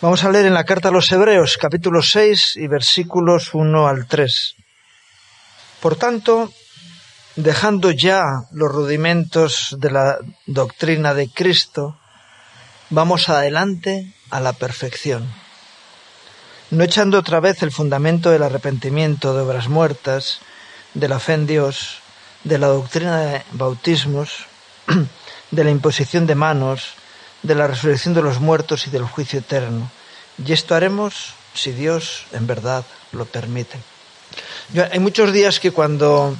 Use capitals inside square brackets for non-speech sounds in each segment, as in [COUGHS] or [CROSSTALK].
Vamos a leer en la carta a los Hebreos, capítulo 6 y versículos 1 al 3. Por tanto, dejando ya los rudimentos de la doctrina de Cristo, vamos adelante a la perfección, no echando otra vez el fundamento del arrepentimiento de obras muertas, de la fe en Dios, de la doctrina de bautismos, [CLEARS THROAT] de la imposición de manos, de la resurrección de los muertos y del juicio eterno. Y esto haremos si Dios en verdad lo permite. hay muchos días que cuando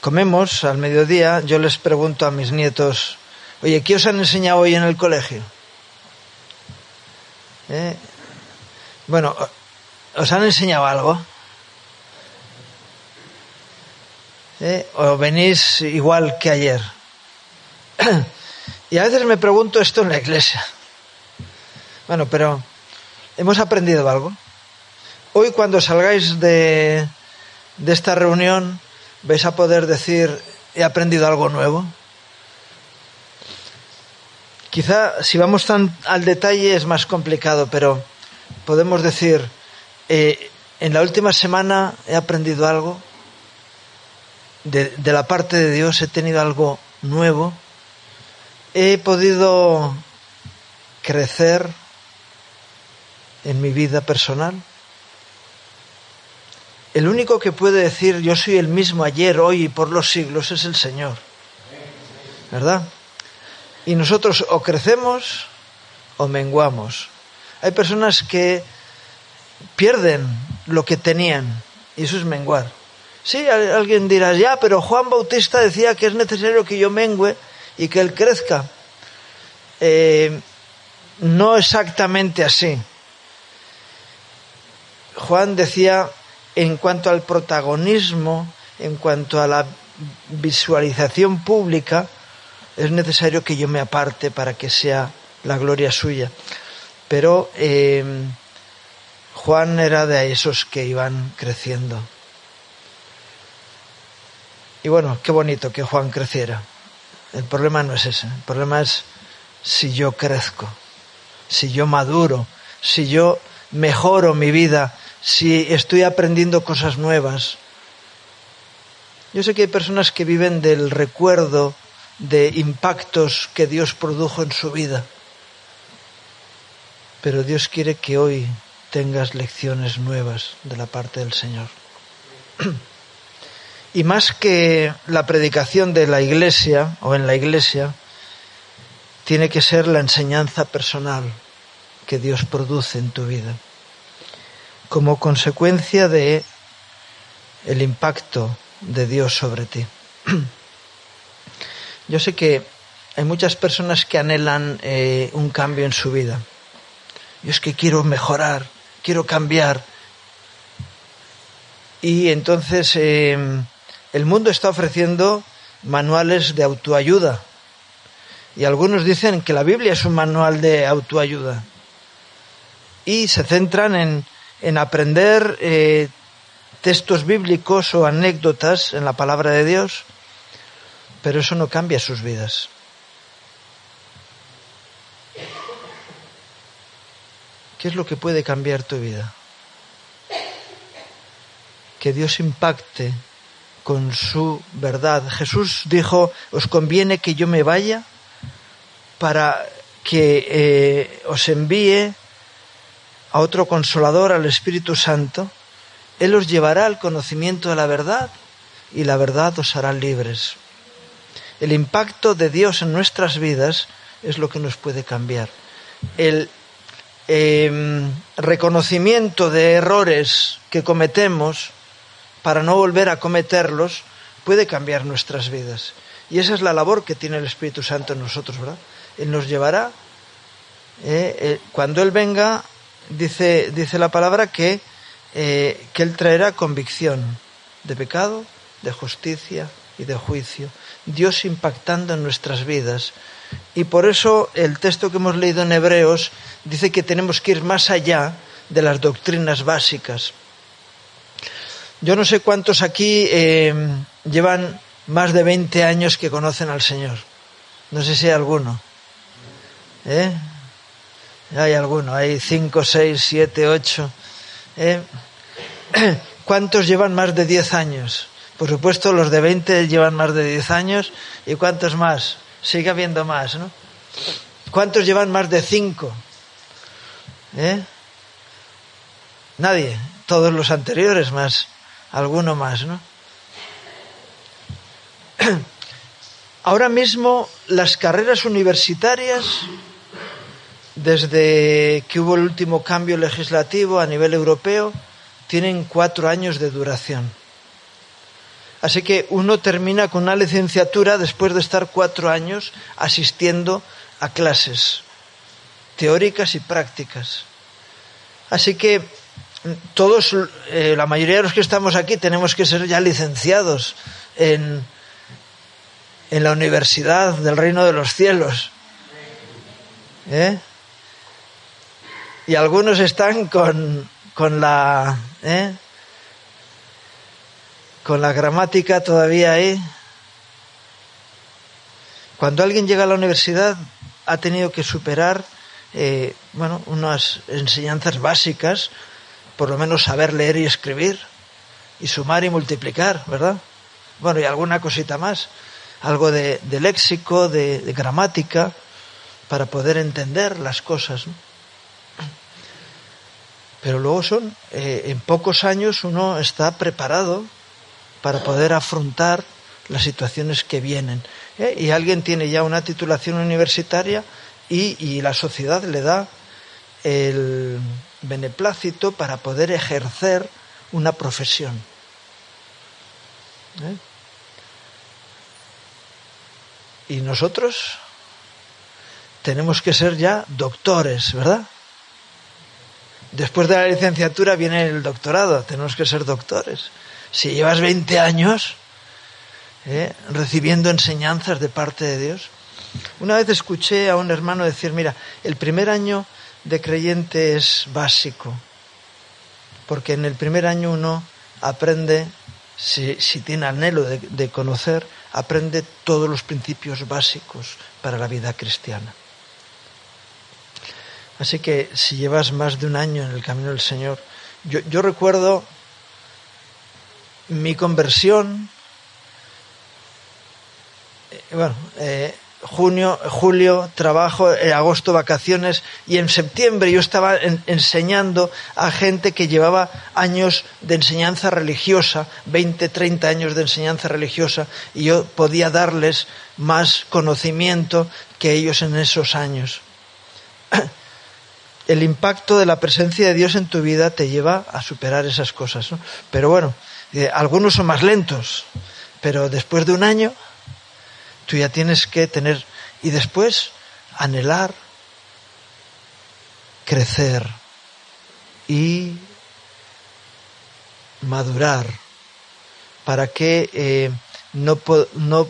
comemos al mediodía yo les pregunto a mis nietos, oye, ¿qué os han enseñado hoy en el colegio? ¿Eh? Bueno, ¿os han enseñado algo? ¿Eh? ¿O venís igual que ayer? [CLEARS THROAT] Y a veces me pregunto esto en la iglesia. Bueno, pero ¿hemos aprendido algo? Hoy cuando salgáis de, de esta reunión vais a poder decir, he aprendido algo nuevo. Quizá si vamos tan al detalle es más complicado, pero podemos decir, eh, en la última semana he aprendido algo, de, de la parte de Dios he tenido algo nuevo he podido crecer en mi vida personal. El único que puede decir yo soy el mismo ayer, hoy y por los siglos es el Señor. ¿Verdad? Y nosotros o crecemos o menguamos. Hay personas que pierden lo que tenían y eso es menguar. Sí, alguien dirá, ya, pero Juan Bautista decía que es necesario que yo mengüe y que Él crezca. Eh, no exactamente así. Juan decía, en cuanto al protagonismo, en cuanto a la visualización pública, es necesario que yo me aparte para que sea la gloria suya. Pero eh, Juan era de esos que iban creciendo. Y bueno, qué bonito que Juan creciera. El problema no es ese. El problema es si yo crezco, si yo maduro, si yo mejoro mi vida, si estoy aprendiendo cosas nuevas. Yo sé que hay personas que viven del recuerdo de impactos que Dios produjo en su vida. Pero Dios quiere que hoy tengas lecciones nuevas de la parte del Señor. [CLEARS THROAT] Y más que la predicación de la iglesia o en la iglesia, tiene que ser la enseñanza personal que Dios produce en tu vida como consecuencia de el impacto de Dios sobre ti. [CLEARS THROAT] Yo sé que hay muchas personas que anhelan eh, un cambio en su vida. Yo es que quiero mejorar, quiero cambiar. Y entonces eh, el mundo está ofreciendo manuales de autoayuda. Y algunos dicen que la Biblia es un manual de autoayuda. Y se centran en, en aprender eh, textos bíblicos o anécdotas en la palabra de Dios, pero eso no cambia sus vidas. ¿Qué es lo que puede cambiar tu vida? Que Dios impacte con su verdad. Jesús dijo, os conviene que yo me vaya para que eh, os envíe a otro consolador, al Espíritu Santo. Él os llevará al conocimiento de la verdad y la verdad os hará libres. El impacto de Dios en nuestras vidas es lo que nos puede cambiar. El em, reconocimiento de errores que cometemos para no volver a cometerlos, puede cambiar nuestras vidas. Y esa es la labor que tiene el Espíritu Santo en nosotros, ¿verdad? Él nos llevará, eh, eh, cuando Él venga, dice, dice la palabra que, eh, que Él traerá convicción de pecado, de justicia y de juicio. Dios impactando en nuestras vidas. Y por eso el texto que hemos leído en Hebreos dice que tenemos que ir más allá de las doctrinas básicas. Yo no sé cuántos aquí eh, llevan más de 20 años que conocen al Señor. No sé si hay alguno. ¿Eh? Hay alguno, hay cinco, seis, siete, ocho. ¿eh? [CLEARS THROAT] ¿Cuántos llevan más de diez años? Por supuesto, los de veinte llevan más de diez años. ¿Y cuántos más? Sigue habiendo más, ¿no? ¿Cuántos llevan más de cinco? ¿Eh? Nadie. Todos los anteriores más. Alguno más, ¿no? [CLEARS THROAT] Ahora mismo las carreras universitarias, desde que hubo el último cambio legislativo a nivel europeo, tienen cuatro años de duración. Así que uno termina con una licenciatura después de estar cuatro años asistiendo a clases teóricas y prácticas. Así que todos, eh, la mayoría de los que estamos aquí, tenemos que ser ya licenciados en, en la universidad del reino de los cielos. ¿Eh? Y algunos están con, con la ¿eh? con la gramática todavía ahí. Cuando alguien llega a la universidad ha tenido que superar eh, bueno unas enseñanzas básicas, por lo menos saber leer y escribir y sumar y multiplicar, ¿verdad? Bueno y alguna cosita más algo de, léxico, de, gramática, para poder entender las cosas. Pero luego son, eh, en pocos años uno está preparado para poder afrontar las situaciones que vienen. ¿eh? Y alguien tiene ya una titulación universitaria y, y, la sociedad le da el beneplácito para poder ejercer una profesión. ¿Eh? Y nosotros tenemos que ser ya doctores, ¿verdad? Después de la licenciatura viene el doctorado, tenemos que ser doctores. Si llevas 20 años ¿eh? recibiendo enseñanzas de parte de Dios. Una vez escuché a un hermano decir, mira, el primer año de creyente es básico, porque en el primer año uno aprende, si, tiene anhelo de conocer, aprende todos los principios básicos para la vida cristiana. Así que si llevas más de un año en el camino del Señor, yo, recuerdo mi conversión, eh, bueno, eh, junio, julio, trabajo, en agosto, vacaciones, y en septiembre yo estaba enseñando a gente que llevaba años de enseñanza religiosa, 20, 30 años de enseñanza religiosa, y yo podía darles más conocimiento que ellos en esos años. [CLEARS THROAT] El impacto de la presencia de Dios en tu vida te lleva a superar esas cosas. Pero bueno, eh, algunos son más lentos, pero después de un año Tú ya tienes que tener y después anhelar, crecer y madurar para que eh, no, no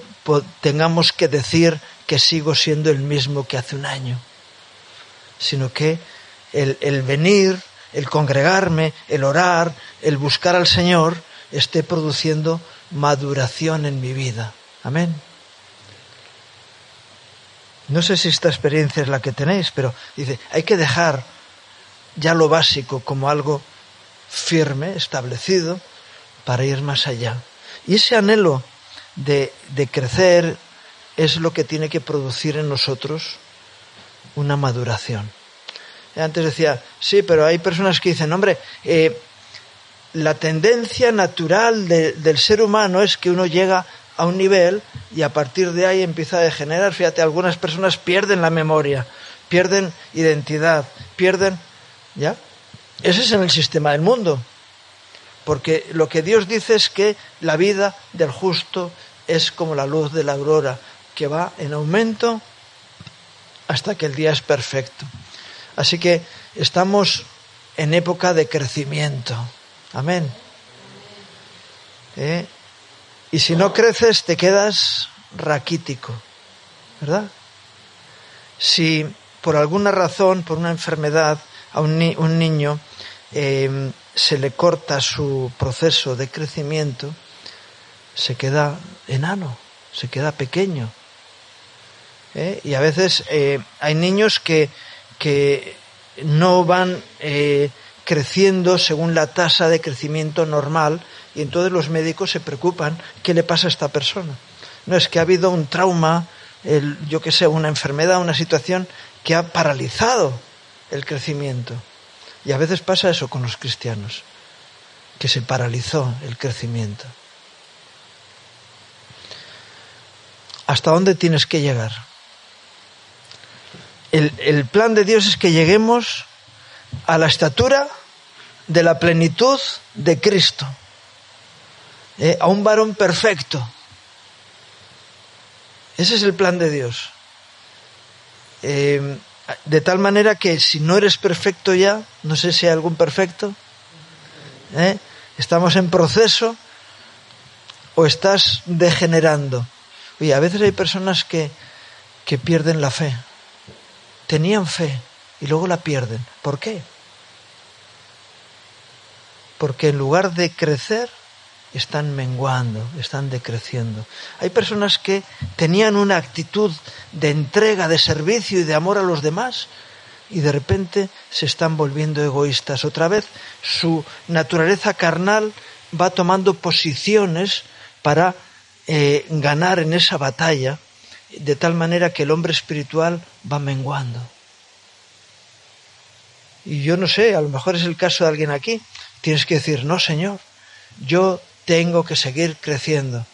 tengamos que decir que sigo siendo el mismo que hace un año, sino que el, el venir, el congregarme, el orar, el buscar al Señor esté produciendo maduración en mi vida. Amén. No sé si esta experiencia es la que tenéis, pero dice, hay que dejar ya lo básico como algo firme, establecido, para ir más allá. Y ese anhelo de, de crecer es lo que tiene que producir en nosotros una maduración. Antes decía, sí, pero hay personas que dicen, hombre, eh, la tendencia natural del ser humano es que uno llega a un nivel y a partir de ahí empieza a degenerar. Fíjate, algunas personas pierden la memoria, pierden identidad, pierden... ¿Ya? Ese es en el sistema del mundo. Porque lo que Dios dice es que la vida del justo es como la luz de la aurora, que va en aumento hasta que el día es perfecto. Así que estamos en época de crecimiento. Amén. ¿Eh? Y si no creces, te quedas raquítico, ¿verdad? Si por alguna razón, por una enfermedad, a un, niño em, se le corta su proceso de crecimiento, se queda enano, se queda pequeño. ¿eh? Y a veces eh, hay niños que, que no van eh, creciendo según la tasa de crecimiento normal y entonces los médicos se preocupan qué le pasa a esta persona. No es que ha habido un trauma, yo que sé, una enfermedad, una situación que ha paralizado el crecimiento. Y a veces pasa eso con los cristianos, que se paralizó el crecimiento. ¿Hasta dónde tienes que llegar? El, plan de Dios es que lleguemos a la estatura de la plenitud de Cristo, ¿eh? a un varón perfecto. Ese es el plan de Dios. Eh, de tal manera que si no eres perfecto ya, no sé si hay algún perfecto, ¿eh? estamos en proceso o estás degenerando. Oye, a veces hay personas que, que pierden la fe. Tenían fe y luego la pierden. ¿Por qué? Porque en lugar de crecer, están menguando, están decreciendo. Hay personas que tenían una actitud de entrega, de servicio y de amor a los demás y de repente se están volviendo egoístas. Otra vez su naturaleza carnal va tomando posiciones para eh, ganar en esa batalla, de tal manera que el hombre espiritual va menguando. Y yo no sé, a lo mejor es el caso de alguien aquí. Tienes que decir, no, Señor, yo tengo que seguir creciendo.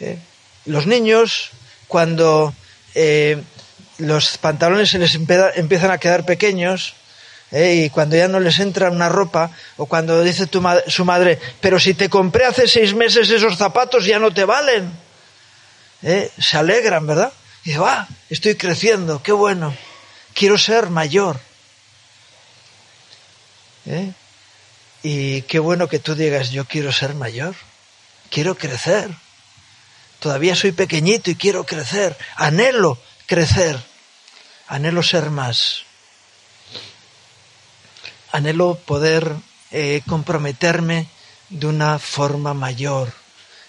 ¿eh? Los niños, cuando eh, los pantalones se les empiezan a quedar pequeños, ¿eh? y cuando ya no les entra una ropa, o cuando dice tu su madre, pero si te compré hace seis meses esos zapatos ya no te valen, se alegran, ¿verdad? Y dice, ah, estoy creciendo, qué bueno, quiero ser mayor. Y qué bueno que tú digas, yo quiero ser mayor quiero crecer. Todavía soy pequeñito y quiero crecer. Anhelo crecer. Anhelo ser más. Anhelo poder eh, comprometerme de una forma mayor,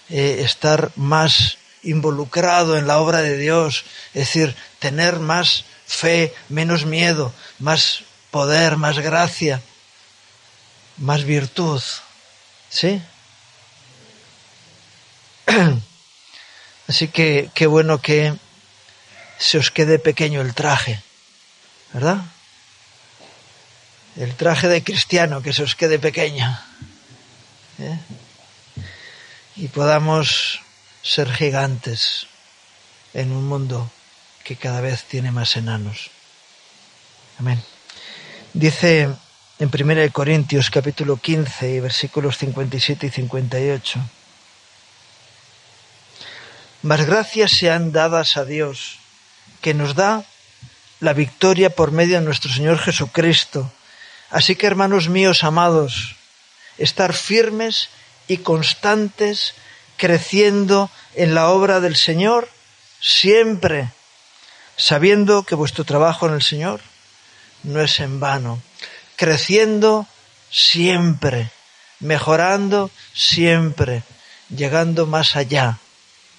eh, estar más involucrado en la obra de Dios, es decir, tener más fe, menos miedo, más poder, más gracia, más virtud. ¿Sí? [CLEARS THROAT] Así que qué bueno que se os quede pequeño el traje, ¿verdad? El traje de cristiano, que se os quede pequeño. ¿eh? Y podamos ser gigantes en un mundo que cada vez tiene más enanos. Amén. Dice en 1 Corintios capítulo 15 versículos 57 y 58. Mas gracias sean dadas a Dios, que nos da la victoria por medio de nuestro Señor Jesucristo. Así que, hermanos míos amados, estar firmes y constantes, creciendo en la obra del Señor, siempre, sabiendo que vuestro trabajo en el Señor no es en vano, creciendo siempre, mejorando siempre, llegando más allá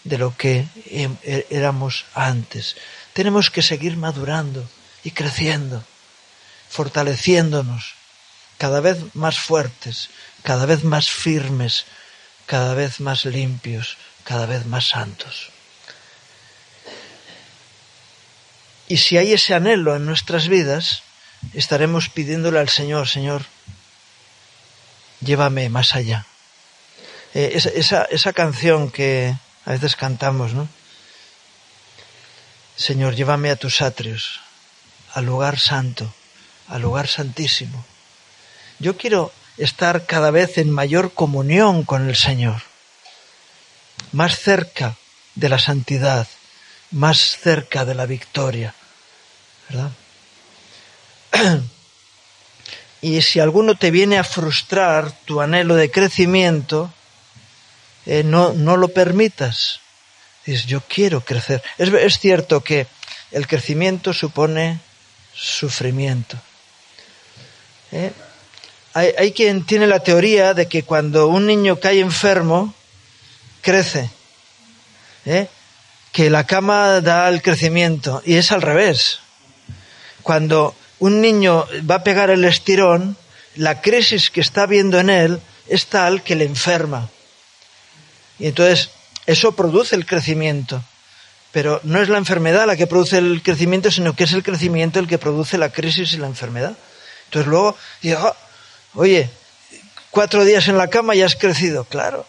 de lo que em, e, éramos antes. Tenemos que seguir madurando y creciendo, fortaleciéndonos, cada vez más fuertes, cada vez más firmes, cada vez más limpios, cada vez más santos. Y si hay ese anhelo en nuestras vidas, estaremos pidiéndole al Señor, Señor, llévame más allá. Eh, esa, esa canción que, a veces cantamos, ¿no? Señor, llévame a tus atrios, al lugar santo, al lugar santísimo. Yo quiero estar cada vez en mayor comunión con el Señor, más cerca de la santidad, más cerca de la victoria, ¿verdad? [CLEARS THROAT] Y si alguno te viene a frustrar tu anhelo de crecimiento, eh, no, no lo permitas. Dices, yo quiero crecer. Es, es cierto que el crecimiento supone sufrimiento. ¿Eh? Hay, hay, quien tiene la teoría de que cuando un niño cae enfermo, crece. ¿Eh? Que la cama da el crecimiento. Y es al revés. Cuando, un niño va a pegar el estirón, la crisis que está viendo en él es tal que le enferma. Y entonces eso produce el crecimiento. Pero no es la enfermedad la que produce el crecimiento, sino que es el crecimiento el que produce la crisis y la enfermedad. Entonces luego, digo, oye, cuatro días en la cama y has crecido. Claro.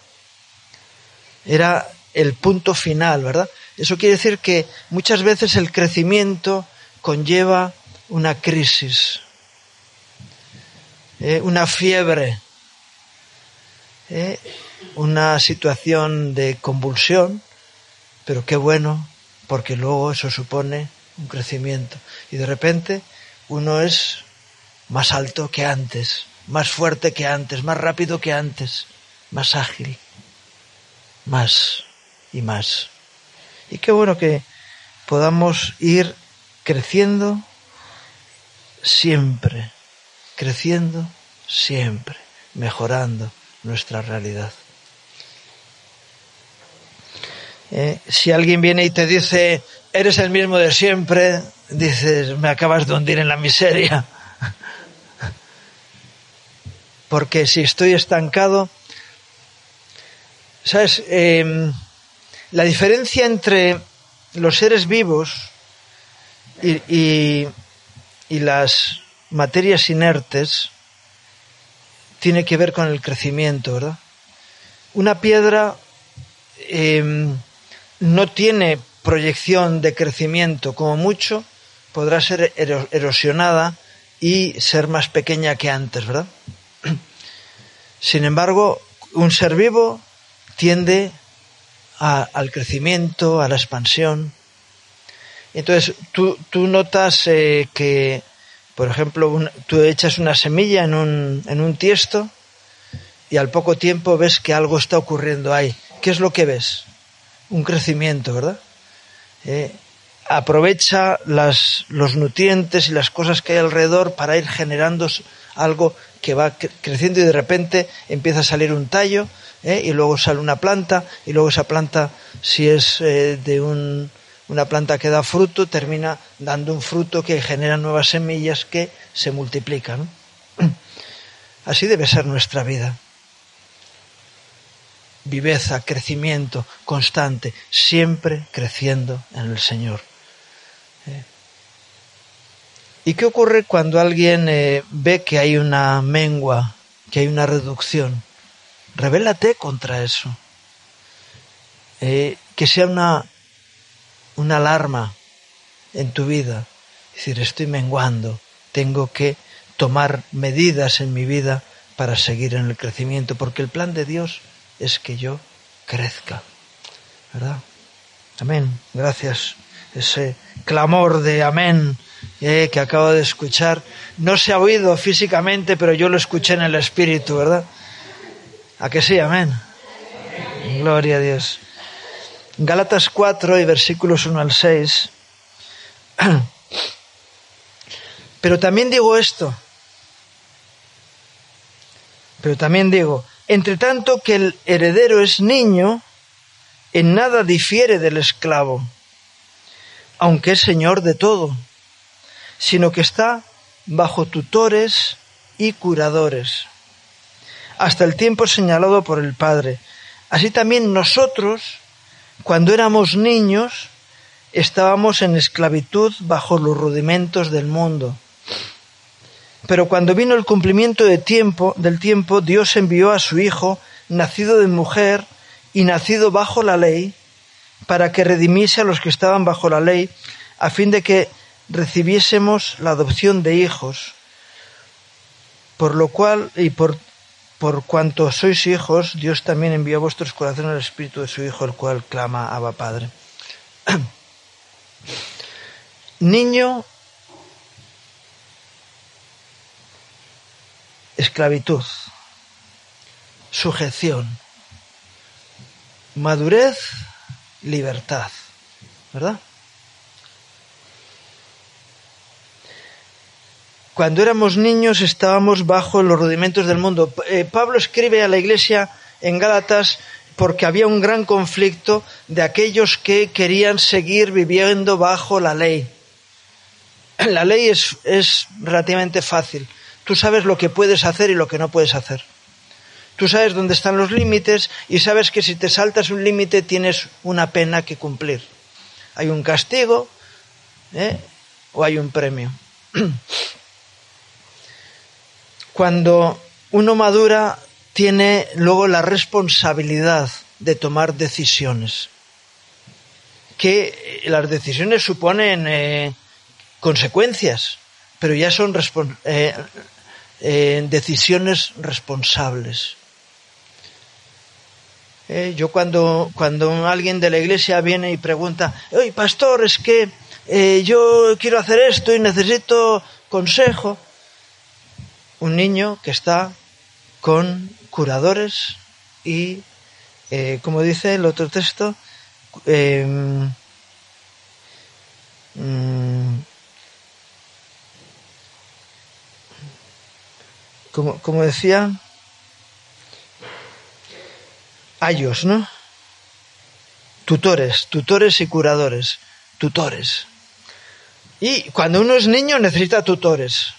Era el punto final, ¿verdad? Eso quiere decir que muchas veces el crecimiento conlleva una crisis, ¿eh? una fiebre, ¿eh? Una situación de convulsión, pero qué bueno, porque luego eso supone un crecimiento. Y de repente uno es más alto que antes, más fuerte que antes, más rápido que antes, más ágil, más y más. Y qué bueno que podamos ir creciendo siempre, creciendo siempre, mejorando nuestra realidad. Eh, si alguien viene y te dice, eres el mismo de siempre, dices, me acabas de hundir en la miseria. [LAUGHS] Porque si estoy estancado, ¿sabes? Em, la diferencia entre los seres vivos y, las materias inertes tiene que ver con el crecimiento, ¿verdad? Una piedra em, no tiene proyección de crecimiento, como mucho podrá ser erosionada y ser más pequeña que antes, ¿verdad? [CLEARS THROAT] Sin embargo, un ser vivo tiende al crecimiento, a la expansión. Entonces, tú, tú notas eh, que, por ejemplo, tú echas una semilla en un, en un tiesto y al poco tiempo ves que algo está ocurriendo ahí. ¿Qué es lo que ves? Un crecimiento, ¿verdad? Eh, aprovecha las, los nutrientes y las cosas que hay alrededor para ir generando algo que va creciendo y de repente empieza a salir un tallo ¿eh? y luego sale una planta y luego esa planta, si es eh, de un, una planta que da fruto, termina dando un fruto que genera nuevas semillas que se multiplican. [CLEARS THROAT] Así debe ser nuestra vida. Viveza, crecimiento constante, siempre creciendo en el Señor. ¿Eh? ¿Y qué ocurre cuando alguien ve que hay una mengua, que hay una reducción? Revélate contra eso. Eh, que sea una, una alarma en tu vida. Es decir, estoy menguando, tengo que tomar medidas en mi vida para seguir en el crecimiento, porque el plan de Dios es que yo crezca. ¿Verdad? Amén. Gracias. Ese clamor de amén eh, que acabo de escuchar no se ha oído físicamente, pero yo lo escuché en el espíritu, ¿verdad? ¿A que sí? Amén. Gloria a Dios. Gálatas 4 y versículos 1 al 6. [CLEARS THROAT] Pero también digo esto. Pero también digo, entre tanto que el heredero es niño, en nada difiere del esclavo, aunque es señor de todo, sino que está bajo tutores y curadores hasta el tiempo señalado por el Padre. Así también nosotros, cuando éramos niños, estábamos en esclavitud bajo los rudimentos del mundo. Pero cuando vino el cumplimiento de tiempo, del tiempo, Dios envió a su Hijo, nacido de mujer y nacido bajo la ley, para que redimiese a los que estaban bajo la ley, a fin de que recibiésemos la adopción de hijos. Por lo cual, y por por cuanto sois hijos, Dios también envió a vuestros corazones el Espíritu de su Hijo, el cual clama Abba Padre. [CLEARS THROAT] Niño, esclavitud, sujeción, madurez, libertad, ¿verdad? Cuando éramos niños estábamos bajo los rudimentos del mundo. Eh, Pablo escribe a la iglesia en Gálatas porque había un gran conflicto de aquellos que querían seguir viviendo bajo la ley. la ley es, es relativamente fácil. Tú sabes lo que puedes hacer y lo que no puedes hacer. Tú sabes dónde están los límites y sabes que si te saltas un límite tienes una pena que cumplir. Hay un castigo ¿eh? o hay un premio. [CLEARS THROAT] Cuando uno madura tiene luego la responsabilidad de tomar decisiones. Que las decisiones suponen eh, consecuencias, pero ya son eh, eh, decisiones responsables. Eh, yo cuando, cuando alguien de la iglesia viene y pregunta, oye, pastor, es que yo quiero hacer esto y necesito consejo, un niño que está con curadores y, como dice el otro texto, em, mm, como, como decía, ayos, ¿no? Tutores, tutores y curadores, tutores. Y cuando uno es niño necesita tutores.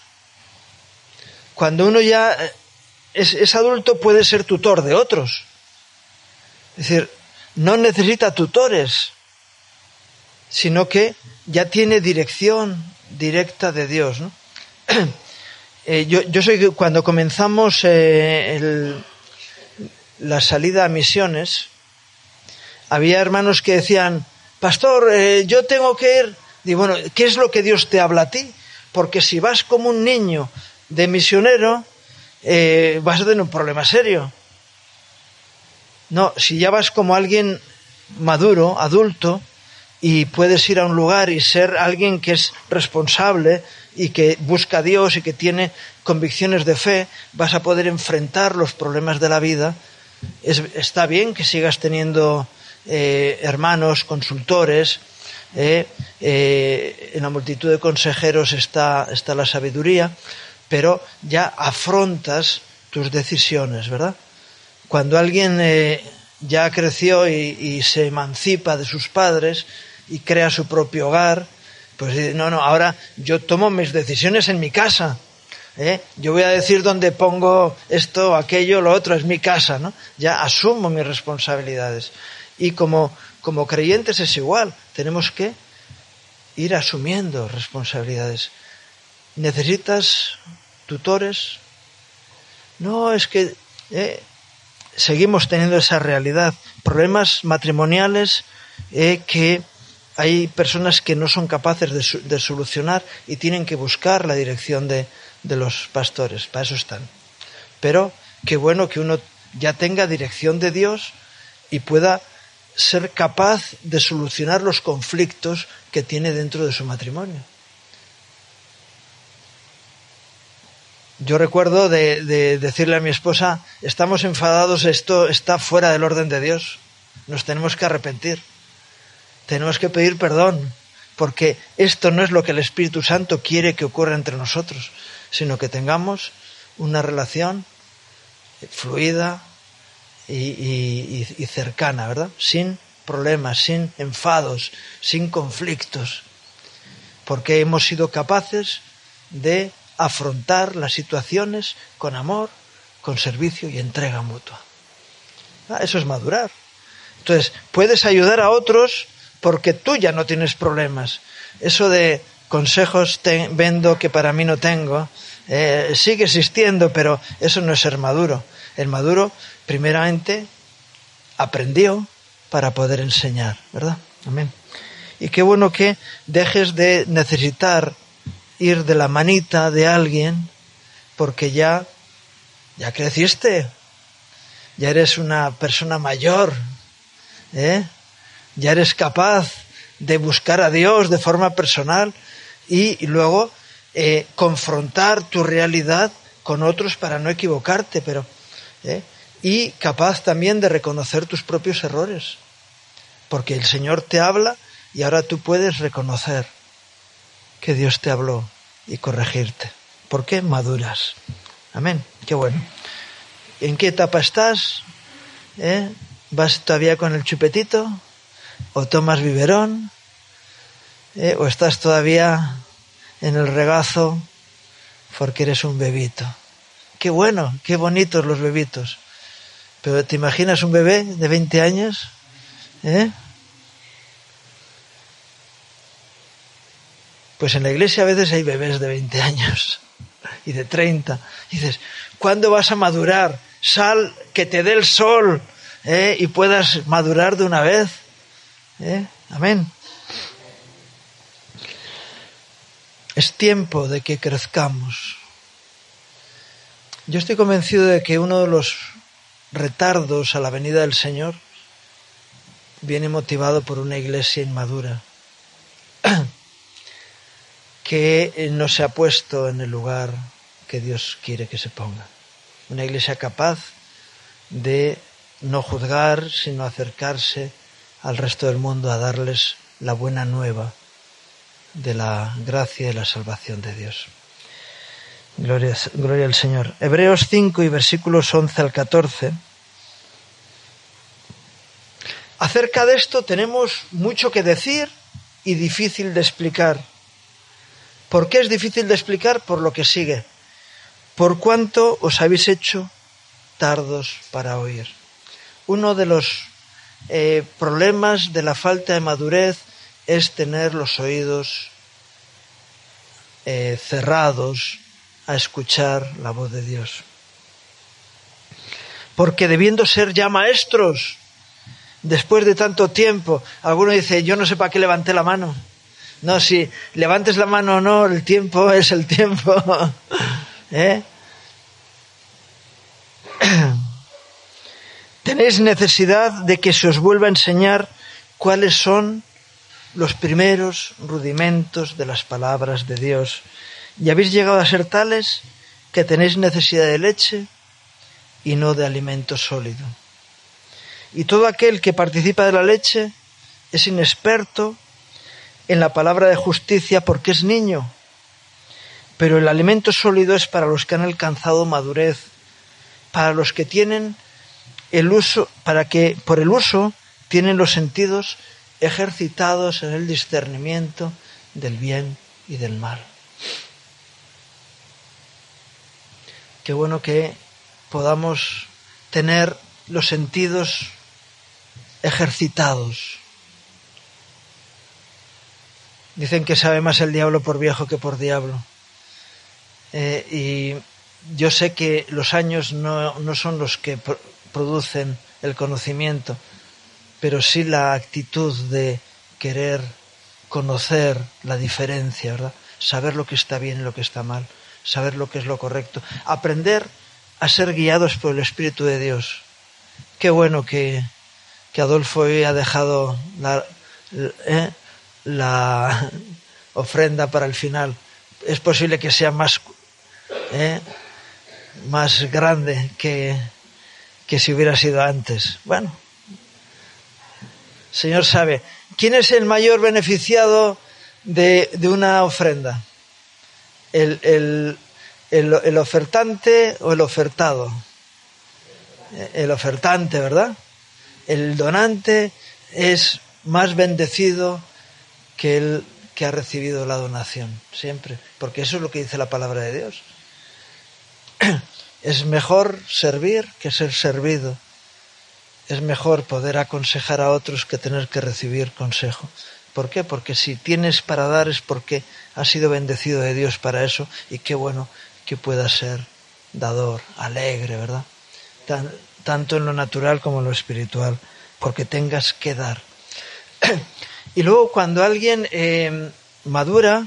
Cuando uno ya es, es, adulto puede ser tutor de otros. Es decir, no necesita tutores, sino que ya tiene dirección directa de Dios. ¿no? [CLEARS THROAT] Eh, yo, yo, soy cuando comenzamos eh, el, la salida a misiones, había hermanos que decían, pastor, eh, yo tengo que ir. Y bueno, ¿qué es lo que Dios te habla a ti? Porque si vas como un niño de misionero, vas a tener un problema serio. No, si ya vas como alguien maduro, adulto, y puedes ir a un lugar y ser alguien que es responsable, y que busca a Dios y que tiene convicciones de fe, vas a poder enfrentar los problemas de la vida. Es, está bien que sigas teniendo eh, hermanos, consultores, eh, eh, en la multitud de consejeros está, está la sabiduría, pero ya afrontas tus decisiones, ¿verdad? Cuando alguien ya creció y se emancipa de sus padres y crea su propio hogar, pues no, no, ahora yo tomo mis decisiones en mi casa. ¿eh? Yo voy a decir dónde pongo esto, aquello, lo otro, es mi casa, ¿no? Ya asumo mis responsabilidades. Y como, como creyentes es igual, tenemos que ir asumiendo responsabilidades. ¿Necesitas tutores? No, es que eh, seguimos teniendo esa realidad. Problemas matrimoniales eh, que hay personas que no son capaces de, solucionar y tienen que buscar la dirección de, de, los pastores, para eso están. Pero qué bueno que uno ya tenga dirección de Dios y pueda ser capaz de solucionar los conflictos que tiene dentro de su matrimonio. Yo recuerdo de, de decirle a mi esposa, estamos enfadados, esto está fuera del orden de Dios, nos tenemos que arrepentir tenemos que pedir perdón, porque esto no es lo que el Espíritu Santo quiere que ocurra entre nosotros, sino que tengamos una relación fluida y, cercana, ¿verdad? Sin problemas, sin enfados, sin conflictos, porque hemos sido capaces de afrontar las situaciones con amor, con servicio y entrega mutua. Ah, eso es madurar. Entonces, puedes ayudar a otros porque tú ya no tienes problemas. Eso de consejos vendo que para mí no tengo, eh, sigue existiendo, pero eso no es ser maduro. El maduro, primeramente, aprendió para poder enseñar, ¿verdad? Amén. Y qué bueno que dejes de necesitar ir de la manita de alguien porque ya, ya creciste, ya eres una persona mayor, ¿eh? Ya eres capaz de buscar a Dios de forma personal y, luego eh, confrontar tu realidad con otros para no equivocarte, pero eh, y capaz también de reconocer tus propios errores, porque el Señor te habla y ahora tú puedes reconocer que Dios te habló y corregirte. ¿Por qué maduras? Amén. Qué bueno. ¿En qué etapa estás? ¿Eh? ¿Vas todavía con el chupetito? O tomas biberón, eh, o estás todavía en el regazo porque eres un bebito. Qué bueno, qué bonitos los bebitos. Pero ¿te imaginas un bebé de 20 años? ¿Eh? Pues en la iglesia a veces hay bebés de 20 años y de 30. Y dices, ¿cuándo vas a madurar? Sal, que te dé el sol ¿eh? y puedas madurar de una vez. ¿Eh? Amén. Es tiempo de que crezcamos. Yo estoy convencido de que uno de los retardos a la venida del Señor viene motivado por una iglesia inmadura [CLEARS THROAT] que no se ha puesto en el lugar que Dios quiere que se ponga. Una iglesia capaz de no juzgar, sino acercarse al resto del mundo a darles la buena nueva de la gracia y la salvación de Dios. Gloria, gloria al Señor. Hebreos 5 y versículos 11 al 14. Acerca de esto tenemos mucho que decir y difícil de explicar. ¿Por qué es difícil de explicar? Por lo que sigue. Por cuánto os habéis hecho tardos para oír. Uno de los eh, problemas de la falta de madurez es tener los oídos eh, cerrados a escuchar la voz de Dios. Porque debiendo ser ya maestros, después de tanto tiempo, alguno dice, yo no sé para qué levanté la mano. No, si levantes la mano o no, el tiempo es el tiempo. [LAUGHS] ¿Eh? Tenéis necesidad de que se os vuelva a enseñar cuáles son los primeros rudimentos de las palabras de Dios. Y habéis llegado a ser tales que tenéis necesidad de leche y no de alimento sólido. Y todo aquel que participa de la leche es inexperto en la palabra de justicia porque es niño. Pero el alimento sólido es para los que han alcanzado madurez, para los que tienen el uso, para que por el uso tienen los sentidos ejercitados en el discernimiento del bien y del mal. Qué bueno que podamos tener los sentidos ejercitados. Dicen que sabe más el diablo por viejo que por diablo. Eh, y yo sé que los años no, no son los que producen el conocimiento, pero sí la actitud de querer conocer la diferencia, ¿verdad? Saber lo que está bien y lo que está mal, saber lo que es lo correcto, aprender a ser guiados por el Espíritu de Dios. Qué bueno que, que Adolfo hoy ha dejado la, ¿eh? [LAUGHS] ofrenda para el final. Es posible que sea más, ¿eh? más grande que, que si hubiera sido antes. Bueno, Señor sabe. ¿Quién es el mayor beneficiado de, una ofrenda? ¿El, el, ofertante o el ofertado? El ofertante, ¿verdad? El donante es más bendecido que el que ha recibido la donación, siempre, porque eso es lo que dice la palabra de Dios. [CLEARS THROAT] Es mejor servir que ser servido es mejor poder aconsejar a otros que tener que recibir consejo. ¿Por qué? Porque si tienes para dar es porque has sido bendecido de Dios para eso y qué bueno que puedas ser dador, alegre, ¿verdad? tanto en lo natural como en lo espiritual, porque tengas que dar. [CLEARS THROAT] y luego cuando alguien eh, madura,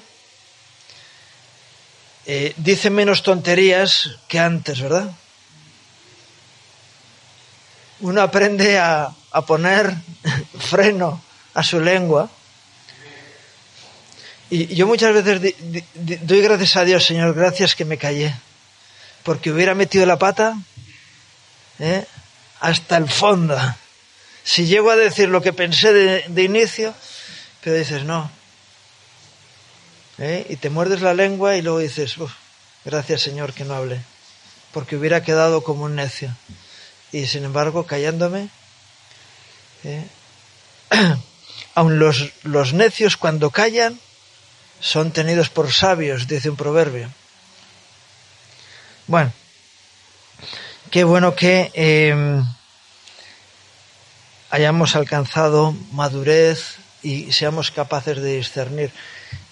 eh, dice menos tonterías que antes, ¿verdad? uno aprende a, poner [LAUGHS] freno a su lengua. Y yo muchas veces doy gracias a Dios, Señor, gracias que me callé, porque hubiera metido la pata ¿eh? hasta el fondo. Si llego a decir lo que pensé de, inicio, pero dices, no. ¿Eh? Y te muerdes la lengua y luego dices, gracias Señor que no hablé, porque hubiera quedado como un necio y sin embargo callándome, ¿eh? [CLEARS THROAT] aun los, los necios cuando callan son tenidos por sabios, dice un proverbio. Bueno, qué bueno que em, hayamos alcanzado madurez y seamos capaces de discernir.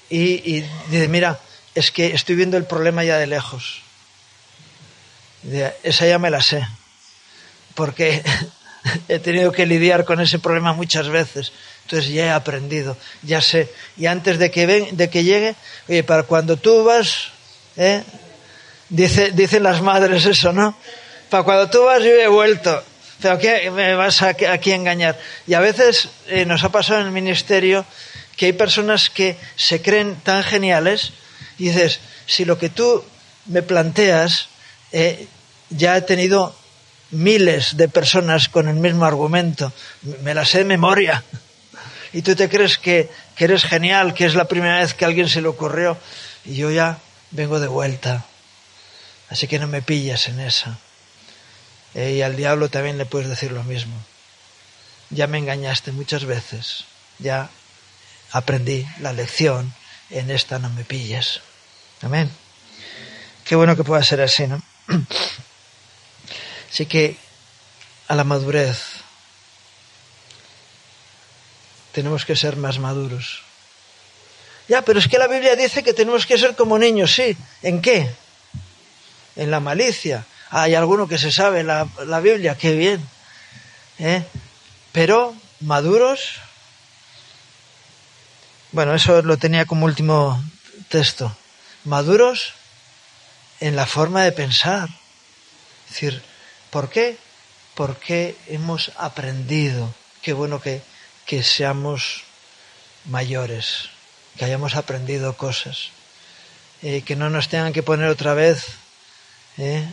Y, dice, mira, es que estoy viendo el problema ya de lejos. esa ya me la sé, porque [LAUGHS] he tenido que lidiar con ese problema muchas veces. Entonces ya he aprendido, ya sé. Y antes de que, ven, de que llegue, oye, para cuando tú vas, ¿eh? Dice, dicen las madres eso, ¿no? Para cuando tú vas yo he vuelto. Pero ¿qué me vas aquí a engañar? Y a veces eh, nos ha pasado en el ministerio que hay personas que se creen tan geniales y dices, si lo que tú me planteas, eh, ya he tenido miles de personas con el mismo argumento, me la sé de memoria. Y tú te crees que, que eres genial, que es la primera vez que a alguien se le ocurrió, y yo ya vengo de vuelta. Así que no me pillas en esa. Eh, y al diablo también le puedes decir lo mismo. Ya me engañaste muchas veces, ya aprendí la lección, en esta no me pilles. Amén. Qué bueno que pueda ser así, ¿no? Así que a la madurez tenemos que ser más maduros. Ya, pero es que la Biblia dice que tenemos que ser como niños, sí. ¿En qué? En la malicia. hay alguno que se sabe la, la Biblia, qué bien. ¿Eh? Pero maduros. Bueno, eso lo tenía como último texto. Maduros en la forma de pensar. Es decir, ¿Por qué? Porque hemos aprendido. Qué bueno que, que seamos mayores, que hayamos aprendido cosas, eh, que no nos tengan que poner otra vez eh,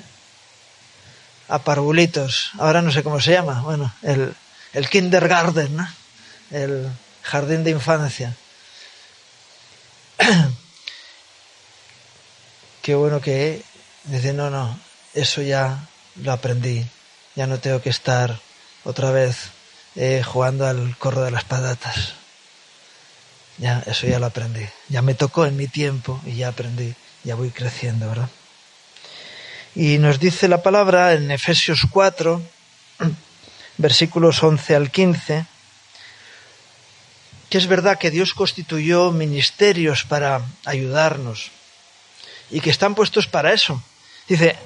a parvulitos. Ahora no sé cómo se llama. Bueno, el, el kindergarten, ¿no? el jardín de infancia. [COUGHS] Qué bueno que dice, no, no, eso ya lo aprendí. Ya no tengo que estar otra vez eh, jugando al corro de las patatas. Ya, eso ya lo aprendí. Ya me tocó en mi tiempo y ya aprendí. Ya voy creciendo, ¿verdad? Y nos dice la palabra en Efesios 4, [COUGHS] versículos 11 al 15, que es verdad que Dios constituyó ministerios para ayudarnos y que están puestos para eso. Dice,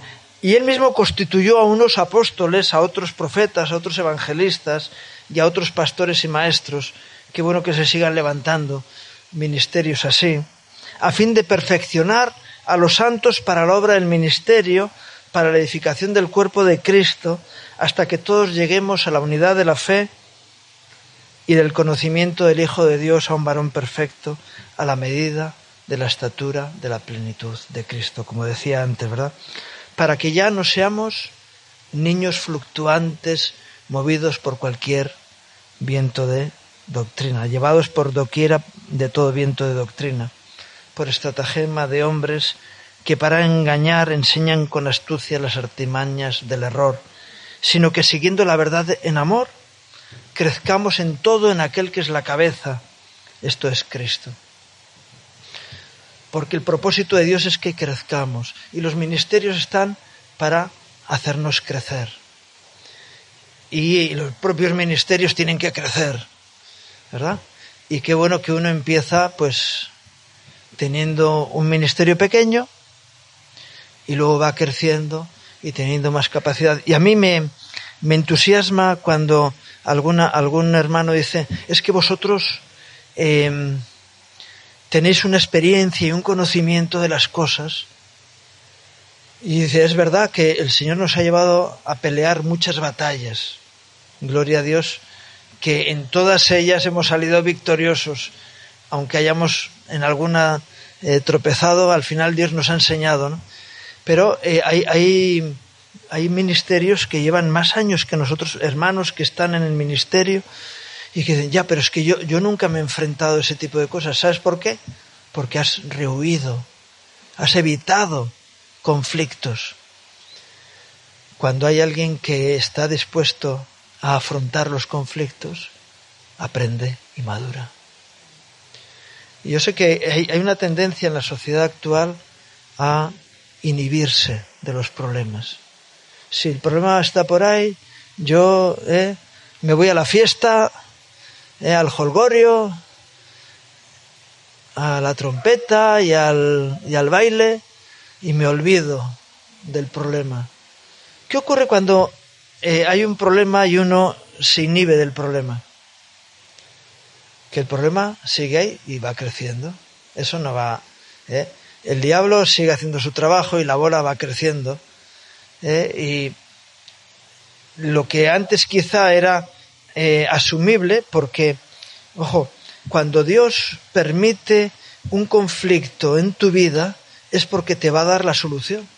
y él mismo constituyó a unos apóstoles, a otros profetas, a otros evangelistas y a otros pastores y maestros. Qué bueno que se sigan levantando ministerios así, a fin de perfeccionar a los santos para la obra del ministerio, para la edificación del cuerpo de Cristo, hasta que todos lleguemos a la unidad de la fe y del conocimiento del Hijo de Dios, a un varón perfecto, a la medida de la estatura de la plenitud de Cristo, como decía antes, ¿verdad? para que ya no seamos niños fluctuantes movidos por cualquier viento de doctrina, llevados por doquiera de todo viento de doctrina, por estratagema de hombres que para engañar enseñan con astucia las artimañas del error, sino que siguiendo la verdad en amor, crezcamos en todo en aquel que es la cabeza, esto es Cristo porque el propósito de Dios es que crezcamos y los ministerios están para hacernos crecer. Y los propios ministerios tienen que crecer, ¿verdad? Y qué bueno que uno empieza pues teniendo un ministerio pequeño y luego va creciendo y teniendo más capacidad. Y a mí me, me entusiasma cuando alguna, algún hermano dice, es que vosotros eh, tenéis una experiencia y un conocimiento de las cosas. Y dice, es verdad que el Señor nos ha llevado a pelear muchas batallas. Gloria a Dios, que en todas ellas hemos salido victoriosos, aunque hayamos en alguna eh, tropezado, al final Dios nos ha enseñado. ¿no? Pero eh, hay, hay, hay ministerios que llevan más años que nosotros, hermanos que están en el ministerio, y que dicen, ya, pero es que yo, yo nunca me he enfrentado a ese tipo de cosas. ¿Sabes por qué? Porque has rehuido, has evitado conflictos. Cuando hay alguien que está dispuesto a afrontar los conflictos, aprende y madura. Y yo sé que hay una tendencia en la sociedad actual a inhibirse de los problemas. Si el problema está por ahí, yo eh, me voy a la fiesta, eh, al holgorio, a la trompeta y al, baile y me olvido del problema. ¿Qué ocurre cuando eh, hay un problema y uno se inhibe del problema? Que el problema sigue ahí y va creciendo. Eso no va. ¿eh? El diablo sigue haciendo su trabajo y la bola va creciendo. ¿Eh? Y lo que antes quizá era asumible, porque, ojo, cuando Dios permite un conflicto en tu vida, es porque te va a dar la solución.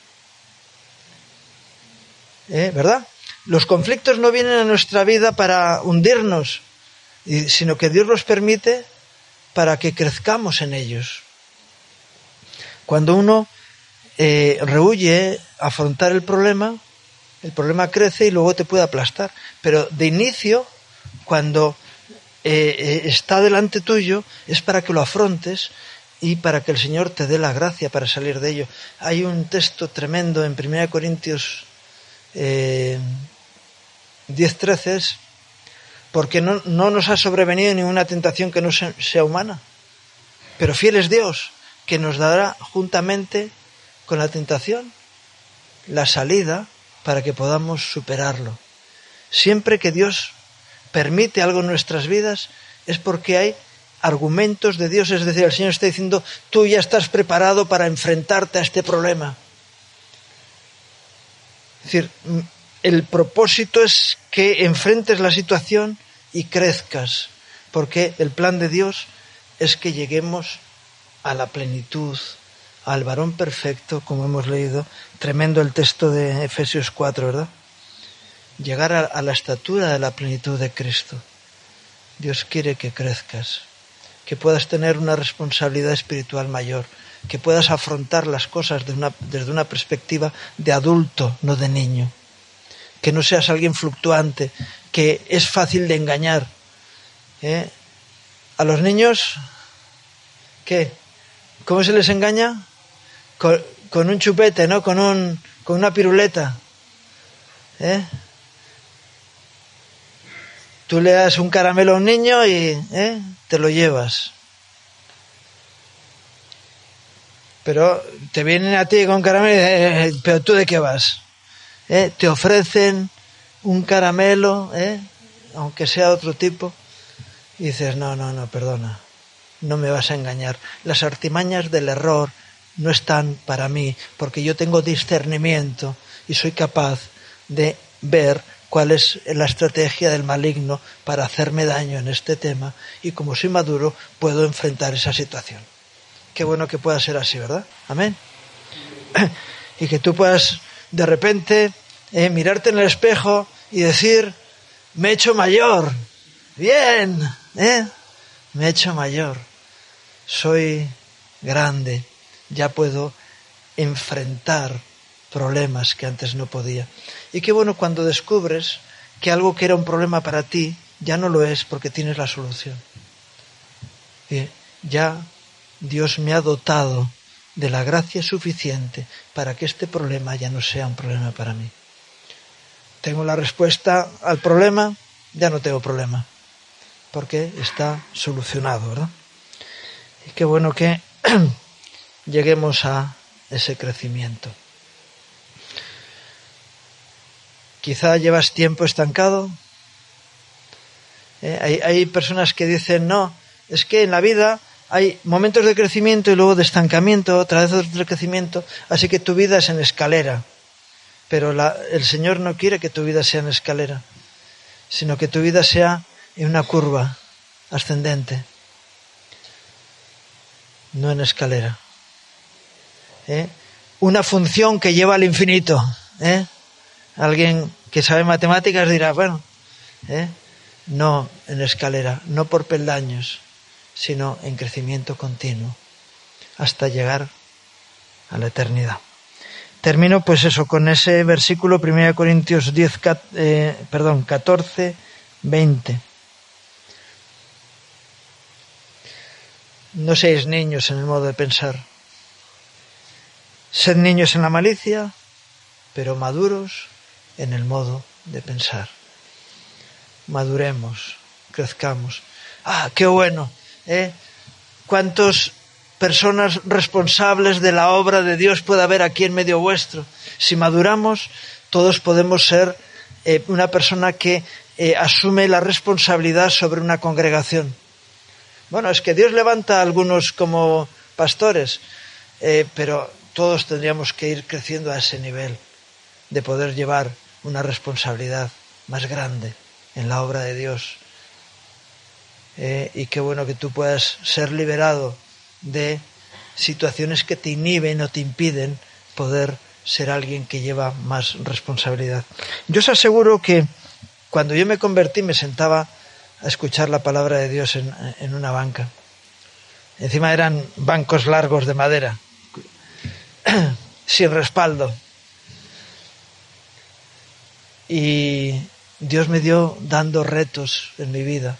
¿Eh? ¿Verdad? Los conflictos no vienen a nuestra vida para hundirnos, sino que Dios los permite para que crezcamos en ellos. Cuando uno eh, rehuye afrontar el problema, el problema crece y luego te puede aplastar. Pero de inicio, cuando eh, eh, está delante tuyo es para que lo afrontes y para que el Señor te dé la gracia para salir de ello. Hay un texto tremendo en 1 Corintios eh, 10.13, porque no, no, nos ha sobrevenido ninguna tentación que no sea humana, pero fiel es Dios, que nos dará juntamente con la tentación la salida para que podamos superarlo. Siempre que Dios permite algo en nuestras vidas es porque hay argumentos de Dios, es decir, el Señor está diciendo, tú ya estás preparado para enfrentarte a este problema. Es decir, el propósito es que enfrentes la situación y crezcas, porque el plan de Dios es que lleguemos a la plenitud, al varón perfecto, como hemos leído, tremendo el texto de Efesios 4, ¿verdad? llegar a, la estatura de la plenitud de Cristo. Dios quiere que crezcas, que puedas tener una responsabilidad espiritual mayor, que puedas afrontar las cosas desde una perspectiva de adulto, no de niño, que no seas alguien fluctuante, que es fácil de engañar. ¿eh? A los niños, ¿qué? ¿Cómo se les engaña? Con, un chupete, ¿no? Con, un, con una piruleta. ¿eh? Tú le das un caramelo a un niño y ¿eh? te lo llevas. Pero te vienen a ti con caramelo y eh, eh, pero tú de qué vas? Te ofrecen un caramelo, aunque sea de otro tipo, y dices, no, no, no, perdona, no me vas a engañar. Las artimañas del error no están para mí, porque yo tengo discernimiento y soy capaz de ver cuál es la estrategia del maligno para hacerme daño en este tema y como soy maduro puedo enfrentar esa situación. Qué bueno que pueda ser así, ¿verdad? Amén. [CLEARS THROAT] Y que tú puedas de repente eh, mirarte en el espejo y decir, me he hecho mayor. Bien, ¿eh? Me he hecho mayor. Soy grande. Ya puedo enfrentar problemas que antes no podía. Y qué bueno cuando descubres que algo que era un problema para ti ya no lo es porque tienes la solución. Y ya Dios me ha dotado de la gracia suficiente para que este problema ya no sea un problema para mí. Tengo la respuesta al problema, ya no tengo problema, porque está solucionado, ¿verdad? Y qué bueno que [CLEARS THROAT] lleguemos a ese crecimiento. Quizá llevas tiempo estancado. Eh, hay, personas que dicen, no, es que en la vida hay momentos de crecimiento y luego de estancamiento, otra vez de crecimiento, así que tu vida es en escalera. Pero el Señor no quiere que tu vida sea en escalera, sino que tu vida sea en una curva ascendente, no en escalera. ¿Eh? Una función que lleva al infinito. ¿eh? Alguien que sabe matemáticas dirá, bueno, ¿eh? no en escalera, no por peldaños, sino en crecimiento continuo, hasta llegar a la eternidad. Termino pues eso con ese versículo 1 Corintios 10, eh, perdón, 14, 20. No seáis niños en el modo de pensar. Sed niños en la malicia, pero maduros en el modo de pensar. Maduremos, crezcamos. Ah, qué bueno, ¿eh? ¿Cuántas personas responsables de la obra de Dios puede haber aquí en medio vuestro? Si maduramos, todos podemos ser eh, una persona que eh, asume la responsabilidad sobre una congregación. Bueno, es que Dios levanta a algunos como pastores, eh, pero todos tendríamos que ir creciendo a ese nivel de poder llevar una responsabilidad más grande en la obra de Dios. Eh, y qué bueno que tú puedas ser liberado de situaciones que te inhiben o te impiden poder ser alguien que lleva más responsabilidad. Yo os aseguro que cuando yo me convertí me sentaba a escuchar la palabra de Dios en, en una banca. Encima eran bancos largos de madera, [CLEARS THROAT] sin respaldo. Y Dios me dio dando retos en mi vida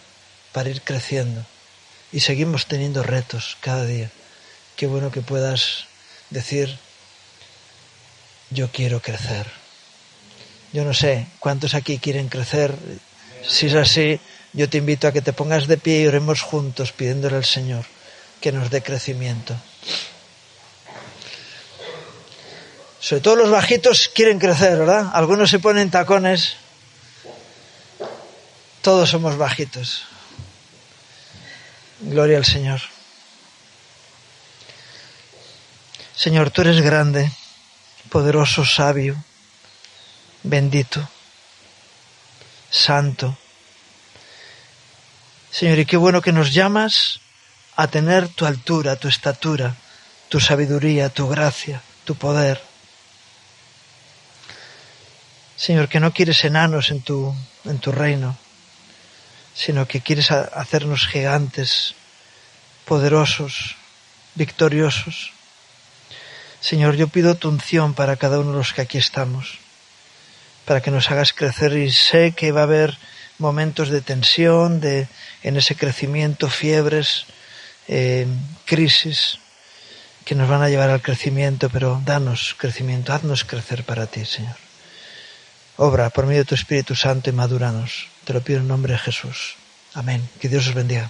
para ir creciendo. Y seguimos teniendo retos cada día. Qué bueno que puedas decir, yo quiero crecer. Yo no sé cuántos aquí quieren crecer. Si es así, yo te invito a que te pongas de pie y oremos juntos pidiéndole al Señor que nos dé crecimiento. Sobre todo los bajitos quieren crecer, ¿verdad? Algunos se ponen tacones. Todos somos bajitos. Gloria al Señor. Señor, tú eres grande, poderoso, sabio, bendito, santo. Señor, y qué bueno que nos llamas a tener tu altura, tu estatura, tu sabiduría, tu gracia, tu poder. Señor, que no quieres enanos en tu, en tu reino, sino que quieres hacernos gigantes, poderosos, victoriosos. Señor, yo pido tu unción para cada uno de los que aquí estamos, para que nos hagas crecer y sé que va a haber momentos de tensión, de en ese crecimiento, fiebres, eh, crisis que nos van a llevar al crecimiento, pero danos crecimiento, haznos crecer para ti, Señor. Obra por medio de tu Espíritu Santo y maduranos. Te lo pido en nombre de Jesús. Amén. Que Dios os bendiga.